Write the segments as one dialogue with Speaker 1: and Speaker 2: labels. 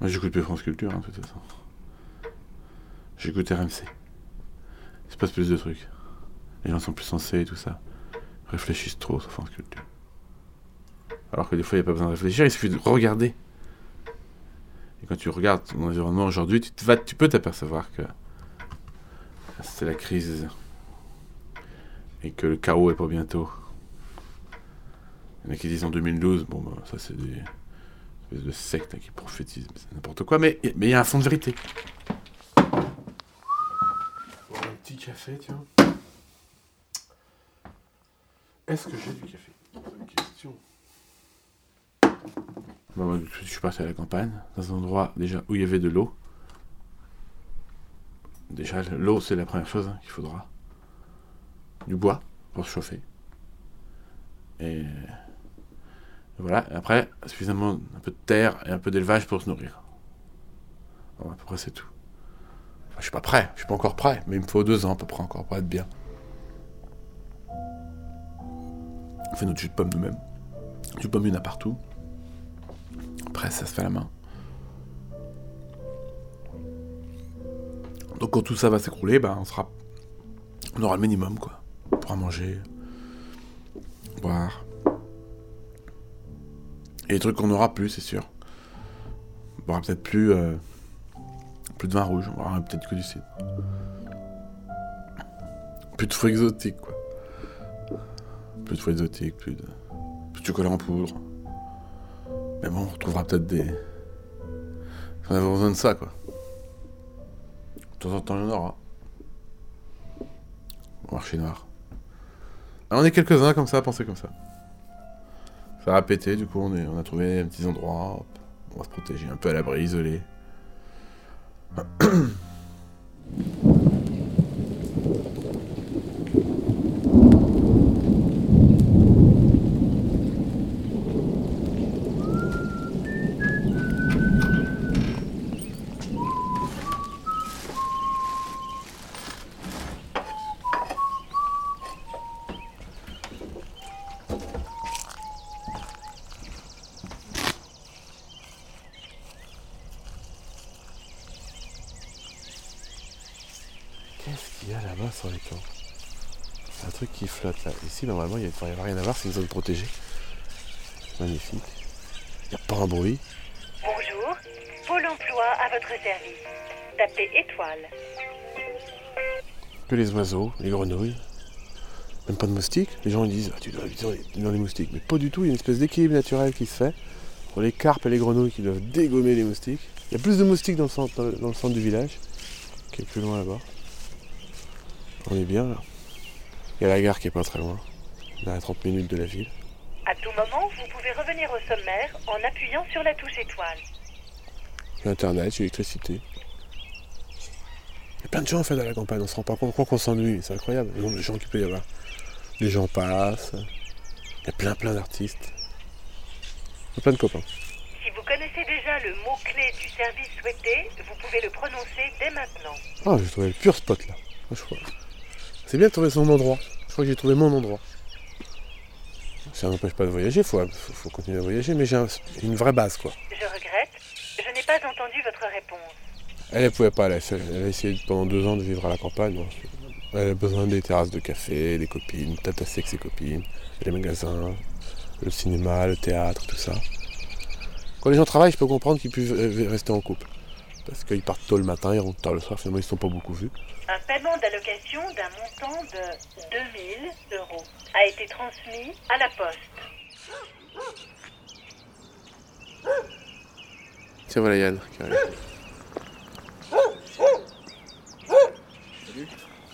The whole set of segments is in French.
Speaker 1: Moi, j'écoute plus France Culture, hein, de toute façon. J'écoute RMC. Il se passe plus de trucs. Les gens sont plus sensés et tout ça. Ils réfléchissent trop sur France Culture. Alors que des fois, il n'y a pas besoin de réfléchir, il suffit de regarder. Et quand tu regardes ton environnement aujourd'hui, tu, tu peux t'apercevoir que c'est la crise et que le chaos est pour bientôt. Il y en a qui disent en 2012, bon, bah, ça c'est des espèces de sectes hein, qui prophétisent, mais c'est n'importe quoi, mais mais il y a un fond de vérité. Un petit café, tiens. Est-ce que j'ai du café? Question. Je suis parti à la campagne, dans un endroit déjà où il y avait de l'eau. Déjà, l'eau, c'est la première chose hein, qu'il faudra. Du bois pour se chauffer. Et voilà. Après, suffisamment un peu de terre et un peu d'élevage pour se nourrir. Bon, à peu près, c'est tout. Enfin, je suis pas prêt. Je suis pas encore prêt. Mais il me faut deux ans à peu près encore pour être bien. On fait notre jus de pomme nous-mêmes. Du pomme, il y en a partout. Après, ça se fait à la main. Donc quand tout ça va s'écrouler, ben, on sera, on aura le minimum quoi. On pourra manger, boire. Et les trucs qu'on n'aura plus, c'est sûr. On aura peut-être plus, euh, plus de vin rouge, on aura peut-être que du cidre. Plus de fruits exotiques quoi. Plus de fruits exotiques, plus de, plus de chocolat en poudre. Mais bon, on retrouvera peut-être des. On a besoin de ça quoi. De temps en temps, il y en aura. Au marché noir. Alors, on est quelques-uns comme ça à penser comme ça. Ça a pété, du coup, on, on a trouvé un petit endroit. on va se protéger un peu à l'abri, isolé. Qu'est-ce qu'il y a là-bas sur les camps C'est un truc qui flotte là. Ici, normalement, il ne devrait y avoir rien à voir, c'est une zone protégée. Magnifique. Il n'y a pas un bruit.
Speaker 2: Bonjour, Pôle emploi à votre service. Tapez étoile.
Speaker 1: Que les oiseaux, les grenouilles. Même pas de moustiques. Les gens ils disent ah, tu dois habiter dans les, moustiques. Mais pas du tout, il y a une espèce d'équilibre naturel qui se fait. Pour les carpes et les grenouilles qui doivent dégommer les moustiques. Il y a plus de moustiques dans le centre, dans le centre du village, qui est plus loin là-bas. On est bien là. Il y a la gare qui est pas très loin. On est à 30 minutes de la ville.
Speaker 2: À tout moment, vous pouvez revenir au sommaire en appuyant sur la touche étoile.
Speaker 1: J'ai Internet, j'ai l'électricité. Il y a plein de gens en fait à la campagne, on se rend pas compte, qu'on s'ennuie, c'est incroyable, le nombre de gens qu'il peut y avoir. Les gens passent, il y a plein plein d'artistes. Il y a plein de copains.
Speaker 2: Si vous connaissez déjà le mot-clé du service souhaité, vous pouvez le prononcer dès maintenant.
Speaker 1: Ah, j'ai trouvé le pur spot là. Je crois. C'est bien de trouver son endroit. Je crois que j'ai trouvé mon endroit. Ça n'empêche pas de voyager, faut, faut, faut continuer à voyager, mais j'ai un- une vraie base quoi.
Speaker 2: Je regrette, je n'ai pas entendu votre réponse.
Speaker 1: Elle ne pouvait pas, elle a, essayé- elle a essayé pendant deux ans de vivre à la campagne. Elle a besoin des terrasses de café, des copines, tatasser avec ses copines, les magasins, le cinéma, le théâtre, tout ça. Quand les gens travaillent, je peux comprendre qu'ils puissent euh, rester en couple. Parce qu'ils partent tôt le matin, ils rentrent tard le soir, finalement ils ne sont pas beaucoup vus.
Speaker 2: Un paiement d'allocation d'un montant de 2000 euros a été transmis à la poste.
Speaker 1: Tiens voilà Yann qui arrive.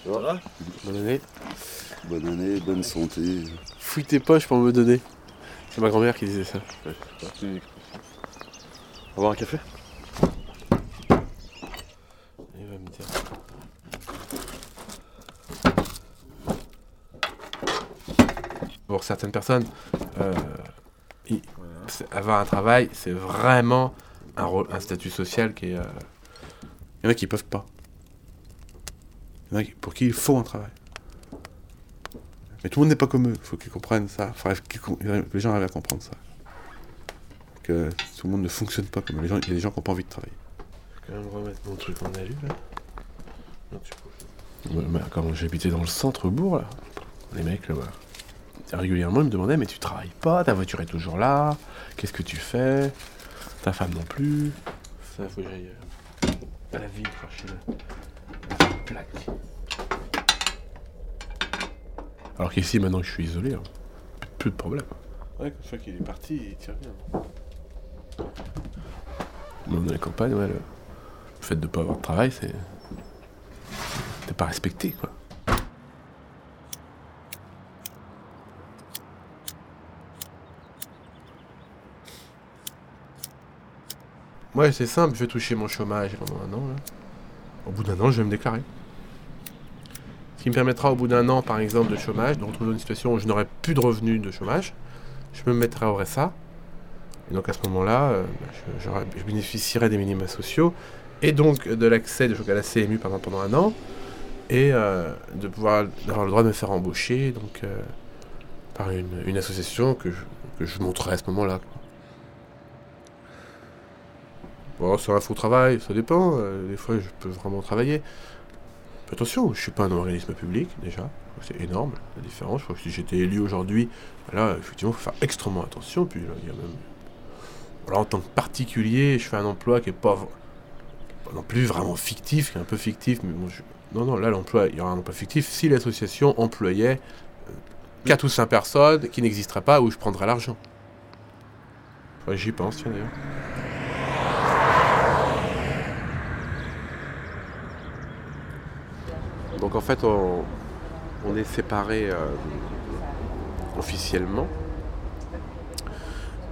Speaker 3: Ça va?
Speaker 1: Bonne année.
Speaker 3: Bonne année, bonne santé.
Speaker 1: Fouille tes poches pour me donner. C'est ma grand-mère qui disait ça.
Speaker 3: On va boire un café
Speaker 1: Il va me dire. Pour certaines personnes, euh, avoir un travail, c'est vraiment un, rôle- un statut social qui est. euh, Il y en a qui peuvent pas. Il y en a qui- pour qui il faut un travail. Mais tout le monde n'est pas comme eux. Il faut qu'ils comprennent ça. Enfin, que les gens arrivent à comprendre ça.
Speaker 4: que tout le monde ne fonctionne pas comme les gens. Il y a des gens qui n'ont pas envie de travailler.
Speaker 1: Je vais quand même remettre mon truc en alu là. Non, tu peux.
Speaker 4: Ouais, mais quand j'habitais dans le centre-bourg, là, les mecs, là, régulièrement, ils me demandaient Mais tu travailles pas Ta voiture est toujours là Qu'est-ce que tu fais? Ta femme non plus
Speaker 1: Ça, faut que j'aille euh, à la ville chercher la plaque.
Speaker 4: Alors qu'ici, maintenant que je suis isolé, hein, plus de problème.
Speaker 1: Ouais, une fois qu'il est parti, il tire bien.
Speaker 4: Même dans les campagnes, ouais, le, le fait de ne pas avoir de travail, c'est. T'es pas respecté, quoi. Ouais, c'est simple, je vais toucher mon chômage pendant un an. Au bout d'un an, je vais me déclarer. Ce qui me permettra au bout d'un an, par exemple, de chômage, de retrouver une situation où je n'aurai plus de revenus de chômage. Je me mettrai au RSA. Et donc à ce moment-là, euh, je, j'aurai- je bénéficierai des minima sociaux et donc de l'accès de à la CMU pendant, un an et euh, de pouvoir avoir le droit de me faire embaucher donc euh, par une, association que je, que je montrerai à ce moment-là. Bon, sur un faux travail, ça dépend. euh, des fois, je peux vraiment travailler. Attention, je suis pas un organisme public, déjà. C'est énorme, la différence. Je crois que si j'étais élu aujourd'hui, là, effectivement, il faut faire extrêmement attention. Puis, là, il y a même... En tant que particulier, je fais un emploi qui est pas, pas non plus vraiment fictif, qui est un peu fictif, mais bon, non, non, là, l'emploi, il y aura un emploi fictif si l'association employait 4 ou 5 personnes qui n'existeraient pas où je prendrais l'argent. J'y pense, tiens, d'ailleurs.
Speaker 1: Donc en fait, on, est séparés euh, officiellement,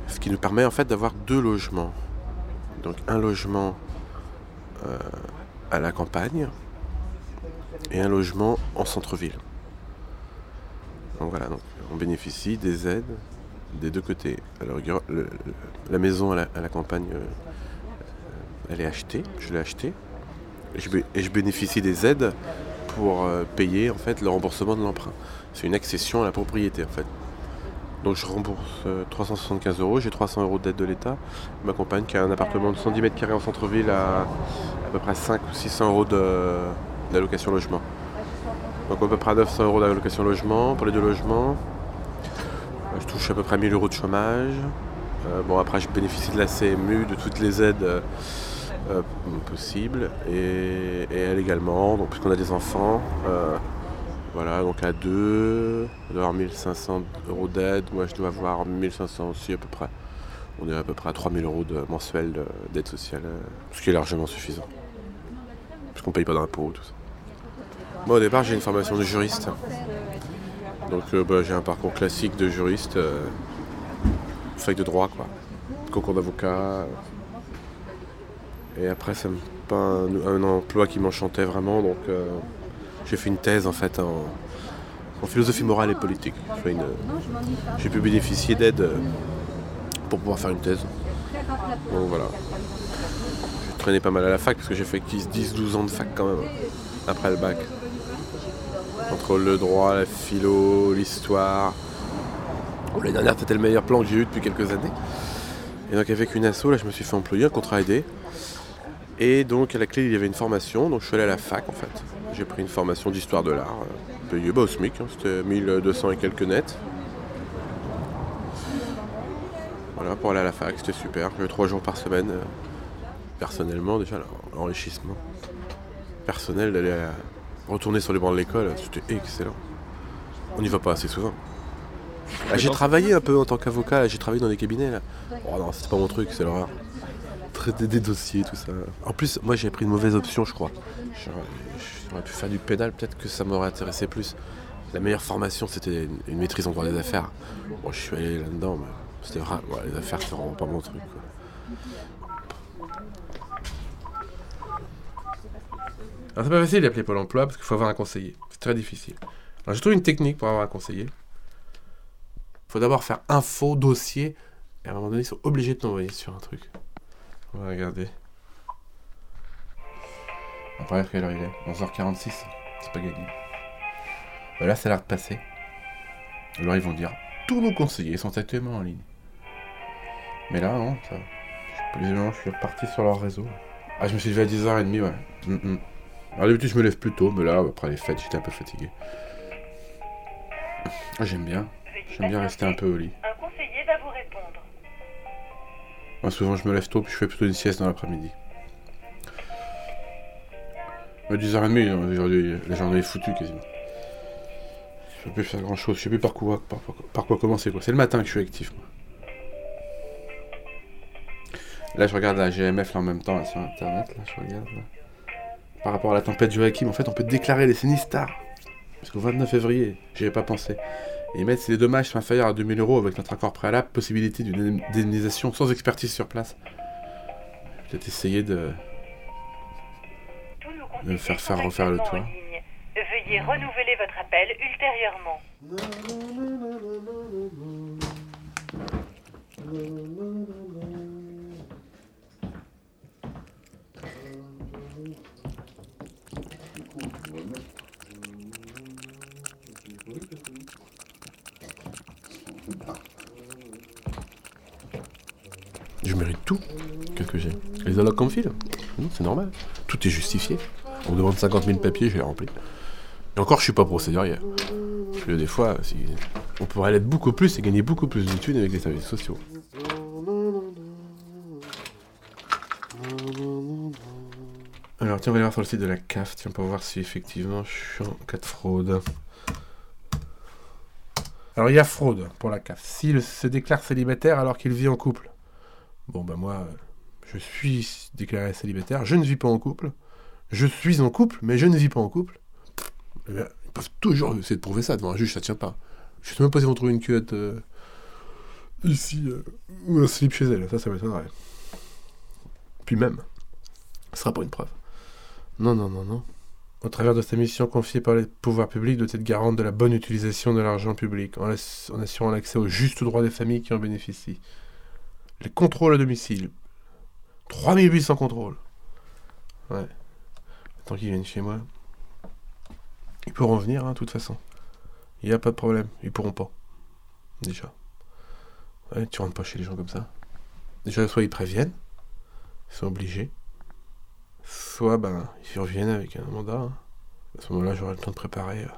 Speaker 1: ce qui nous permet en fait d'avoir deux logements. Donc un logement euh, à la campagne et un logement en centre-ville. Donc voilà, on bénéficie des aides des deux côtés. Alors la maison à la, campagne, euh, elle est achetée, je l'ai achetée, et je bénéficie des aides pour euh, payer en fait le remboursement de l'emprunt. C'est une accession à la propriété en fait. Donc je rembourse euh, 375 euros, j'ai 300 euros d'aide de l'État. Ma compagne qui a un appartement de 110 mètres carrés en centre-ville à à peu près 5 ou 600 euros de- d'allocation logement. Donc à peu près 900 euros d'allocation logement pour les deux logements. Euh, Je touche à peu près 1000 euros de chômage. Euh, bon après je bénéficie de la CMU, de toutes les aides euh, euh, possibles. Et, elle également, donc puisqu'on a des enfants. euh, voilà, donc à deux, elle doit avoir 1500 euros d'aide. Moi, je dois avoir 1500 aussi à peu près. On est à peu près à 3000 euros de, mensuel de- d'aide sociale, euh, ce qui est largement suffisant. Puisqu'on paye pas d'impôts, tout ça. Moi, au départ, j'ai une formation de juriste. Donc, bah, j'ai un parcours classique de juriste, fac de droit, quoi. Concours d'avocat. Et après, me pas un, emploi qui m'enchantait vraiment, donc euh, j'ai fait une thèse en fait en, philosophie morale et politique. J'ai pu bénéficier d'aide euh, pour pouvoir faire une thèse. Donc voilà. J'ai traîné pas mal à la fac parce que j'ai fait 10-12 ans de fac quand même, après le bac. Entre le droit, la philo, l'histoire. L'année dernière, c'était le meilleur plan que j'ai eu depuis quelques années. Et donc avec une asso, là, je me suis fait employer, un contrat aidé. Et donc à la clé, il y avait une formation, donc je suis allé à la fac en fait. J'ai pris une formation d'histoire de l'art, euh, payé bah, au SMIC, hein, c'était 1200 et quelques nets. Voilà, pour aller à la fac, c'était super. J'avais trois jours par semaine. euh, personnellement, déjà, l'enrichissement personnel d'aller à- retourner sur les bancs de l'école, c'était excellent. On n'y va pas assez souvent. Ah, j'ai travaillé un peu en tant qu'avocat, j'ai travaillé dans des cabinets là. Oh non, c'est pas mon truc, c'est l'horreur. Traiter des dossiers, tout ça. En plus, moi j'ai pris une mauvaise option, je crois. J'aurais pu faire du pénal, peut-être que ça m'aurait intéressé plus. La meilleure formation, c'était une, une maîtrise en droit des affaires. Bon, je suis allé là-dedans, mais c'était vrai. ouais, les affaires, c'est vraiment pas mon truc. quoi.
Speaker 4: Alors c'est pas facile d'appeler Pôle emploi parce qu'il faut avoir un conseiller. C'est très difficile. Alors j'ai trouvé une technique pour avoir un conseiller. Il faut d'abord faire un faux dossier et à un moment donné ils sont obligés de t'envoyer sur un truc. On va regarder. Voir quelle heure il est. 11h46. C'est pas gagné. Bah là ça a l'air de passer. Alors ils vont dire tous nos conseillers sont actuellement en ligne.
Speaker 1: Mais là, non, ça. Je suis reparti sur leur réseau. Ah, je me suis levé à 10h30, ouais. Mm, mm. Alors, d'habitude, je me lève plus tôt, mais là, après les fêtes, j'étais un peu fatigué. Ah, J'aime bien. J'aime bien rester un peu au lit. Moi, souvent, je me lève tôt, puis je fais plutôt une sieste dans l'après-midi. À 10h30, aujourd'hui, la journée est foutue quasiment. Je peux plus faire grand chose, je sais plus par quoi, par, quoi commencer. quoi. C'est le matin que je suis actif. Moi. Là, je regarde la GMF là, en même temps sur internet. Là, je regarde. là. Par rapport à la tempête Joachim, en fait, on peut déclarer les sinistres. Parce qu'au 29 février, j'y avais pas pensé. Et si les dommages sont inférieurs à 2000 euros avec notre accord préalable, possibilité d'une indemnisation sans expertise sur place. Peut-être essayer de. De
Speaker 2: conseillers
Speaker 1: faire faire refaire le toit.
Speaker 2: Veuillez renouveler votre appel ultérieurement.
Speaker 3: Je mérite tout. Qu'est-ce que j'ai Les allocs qu'on me file c'est normal. Tout est justifié. On me demande 50 000 papiers, je les remplis. Et encore, je suis pas procédurier. Parce des fois, on pourrait l'être beaucoup plus et gagner beaucoup plus d'études avec les services sociaux.
Speaker 1: Alors, tiens, on va aller voir sur le site de la CAF, tiens, pour voir si effectivement je suis en cas de fraude. Alors, il y a fraude pour la CAF. S'il se déclare célibataire alors qu'il vit en couple. Bon, ben moi, je suis déclaré célibataire, je ne vis pas en couple. Je suis en couple, mais je ne vis pas en couple. Eh bien, ils peuvent toujours essayer de prouver ça devant un juge, ça tient pas. Je sais même pas s'ils vont trouver une culotte euh, ici, euh, ou un slip chez elle, ça, ça m'étonnerait. Puis même, ce sera pas une preuve. Non, non, non, non. Au travers de sa mission confiée par les pouvoirs publics, doit être garante de la bonne utilisation de l'argent public, en assurant l'accès au juste droit des familles qui en bénéficient. Les contrôles à domicile. 3800 contrôles. Ouais. Tant qu'ils viennent chez moi. Ils pourront venir, hein, de toute façon. Il n'y a pas de problème. Ils pourront pas. Déjà. Ouais, tu rentres pas chez les gens comme ça. Déjà, soit ils préviennent. Ils sont obligés. Soit, ben, ils reviennent avec un mandat. hein. À ce moment-là, j'aurai le temps de préparer euh,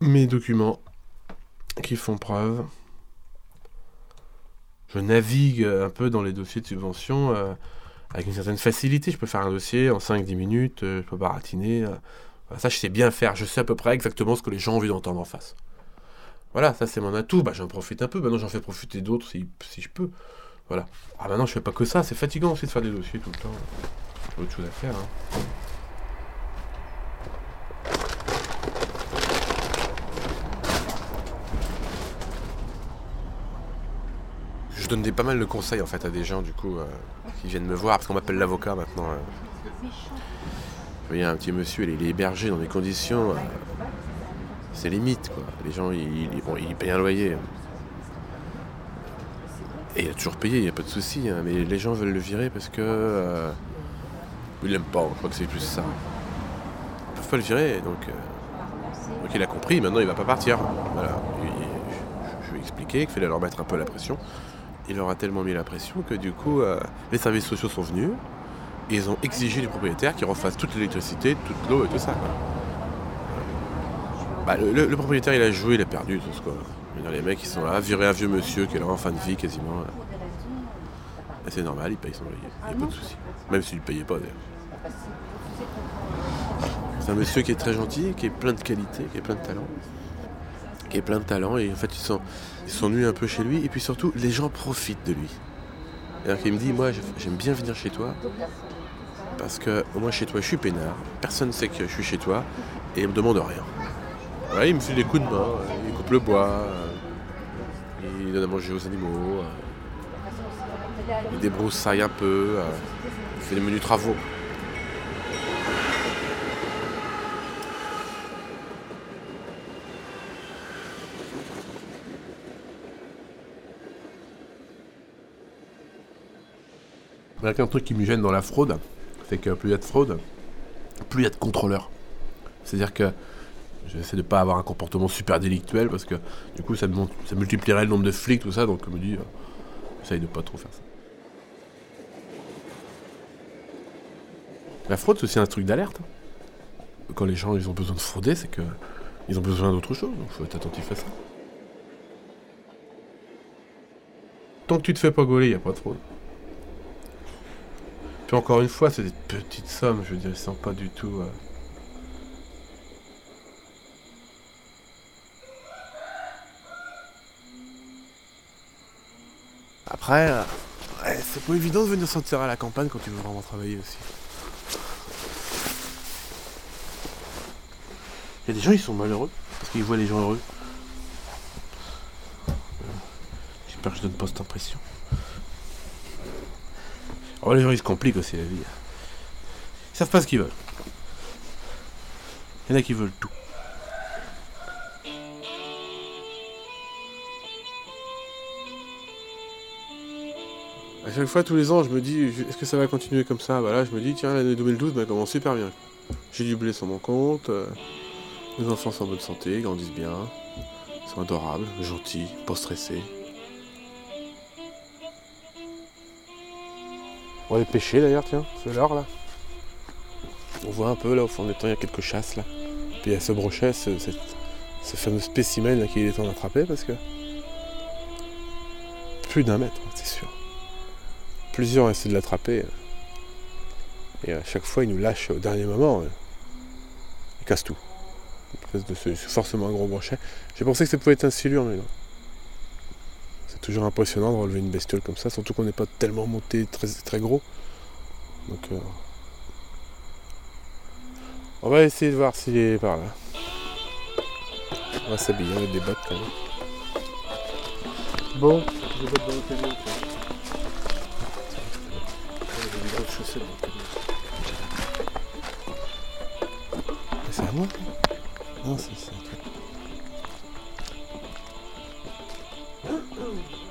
Speaker 1: mes documents qui font preuve. Je navigue euh, un peu dans les dossiers de subvention euh, avec une certaine facilité. Je peux faire un dossier en 5-10 minutes, euh, je peux baratiner. ça, je sais bien faire. Je sais à peu près exactement ce que les gens ont envie d'entendre en face. Voilà, ça c'est mon atout. Bah, j'en profite un peu. Maintenant, j'en fais profiter d'autres si, si je peux. Voilà. Ah, maintenant, je fais pas que ça. C'est fatigant aussi de faire des dossiers tout le temps. J'ai autre chose à faire. hein.
Speaker 3: Je donne pas mal de conseils en fait à des gens du coup euh, qui viennent me voir parce qu'on m'appelle l'avocat maintenant. euh. Vous voyez un petit monsieur, il est- il hébergé dans des conditions, euh, c'est limite quoi. Les gens, ils, bon, ils payent un loyer. Et il a toujours payé, il n'y a pas de souci. hein, mais les gens veulent le virer parce que euh, ils l'aiment pas. Je crois que c'est plus ça. Ils peuvent pas le virer, donc. donc il a compris. Maintenant, il va pas partir. Voilà. Il- il- je, je lui ai expliqué qu'il fallait leur mettre un peu la pression il leur a tellement mis la pression que du coup, euh, les services sociaux sont venus et ils ont exigé du propriétaire qu'il refasse toute l'électricité, toute l'eau et tout ça. Bah, le, propriétaire, il a joué, il a perdu tout ce quoi. Les mecs, ils sont là, virer un vieux monsieur qui est là en fin de vie quasiment. C'est normal, il paye son loyer. Il n'y a pas de souci. Même s'il ne payait pas d'ailleurs. C'est un monsieur qui est très gentil, qui est plein de qualités, qui est plein de talent. Qui est plein de talent et en fait, ils s'ennuient un peu chez lui et puis surtout les gens profitent de lui. C'est-à-dire qu'il me dit moi j'aime bien venir chez toi parce que moins chez toi je suis peinard, personne ne sait que je suis chez toi et il me demande rien. Il me fait des coups de main, euh, il coupe le bois, euh, il donne à manger aux animaux, euh, il débroussaille un peu, il fait des menus travaux.
Speaker 1: Il y a qu'un truc qui me gêne dans la fraude, c'est que plus il y a de fraude, plus il y a de contrôleurs. C'est-à-dire que j'essaie de pas avoir un comportement super délictuel parce que du coup ça, ça multiplierait le nombre de flics, tout ça, donc je me dis, euh, J'essaye de pas trop faire ça. La fraude, c'est aussi un truc d'alerte. hein. Quand les gens ils ont besoin de frauder, c'est que ils ont besoin d'autre chose, donc faut être attentif à ça. Tant que tu te fais pas gauler, y a pas de fraude. Puis encore une fois, c'est des petites sommes, je veux dire, ils sont pas du tout. euh, Après, euh, ouais, c'est pas évident de venir sortir à la campagne quand tu veux vraiment travailler aussi. Il y a des gens, ils sont malheureux parce qu'ils voient les gens heureux. Euh, J'espère que je donne pas cette impression. Oh, les gens, ils se compliquent aussi la vie. Ils savent pas ce qu'ils veulent. Il y en a qui veulent tout. À chaque fois, tous les ans, je me dis, est-ce que ça va continuer comme ça? Bah je me dis, tiens, l'année 2012 bah, commence super bien. J'ai du blé sur mon compte, euh, mes enfants sont en bonne santé, grandissent bien, ils sont adorables, gentils, pas stressés. On va aller pêcher d'ailleurs, tiens, c'est l'heure là. On voit un peu là au fond des temps, il y a quelques chasses là. Puis il y a ce brochet, ce, ce fameux spécimen là qu'il est temps d'attraper parce que. Plus d'un mètre, c'est sûr. Plusieurs ont essayé de l'attraper. euh, Et à chaque fois, il nous lâche au dernier moment. euh, Il casse tout. De- c'est forcément un gros brochet. J'ai pensé que ça pouvait être un silure, mais non. C'est toujours impressionnant de relever une bestiole comme ça, surtout qu'on n'est pas tellement monté très, très gros. Donc, euh, on va essayer de voir s'il est par là. On va s'habiller, on a des bottes quand même. Bon, des bottes dans le camion. C'est à moi Non, c'est c'est un truc.
Speaker 5: Boom.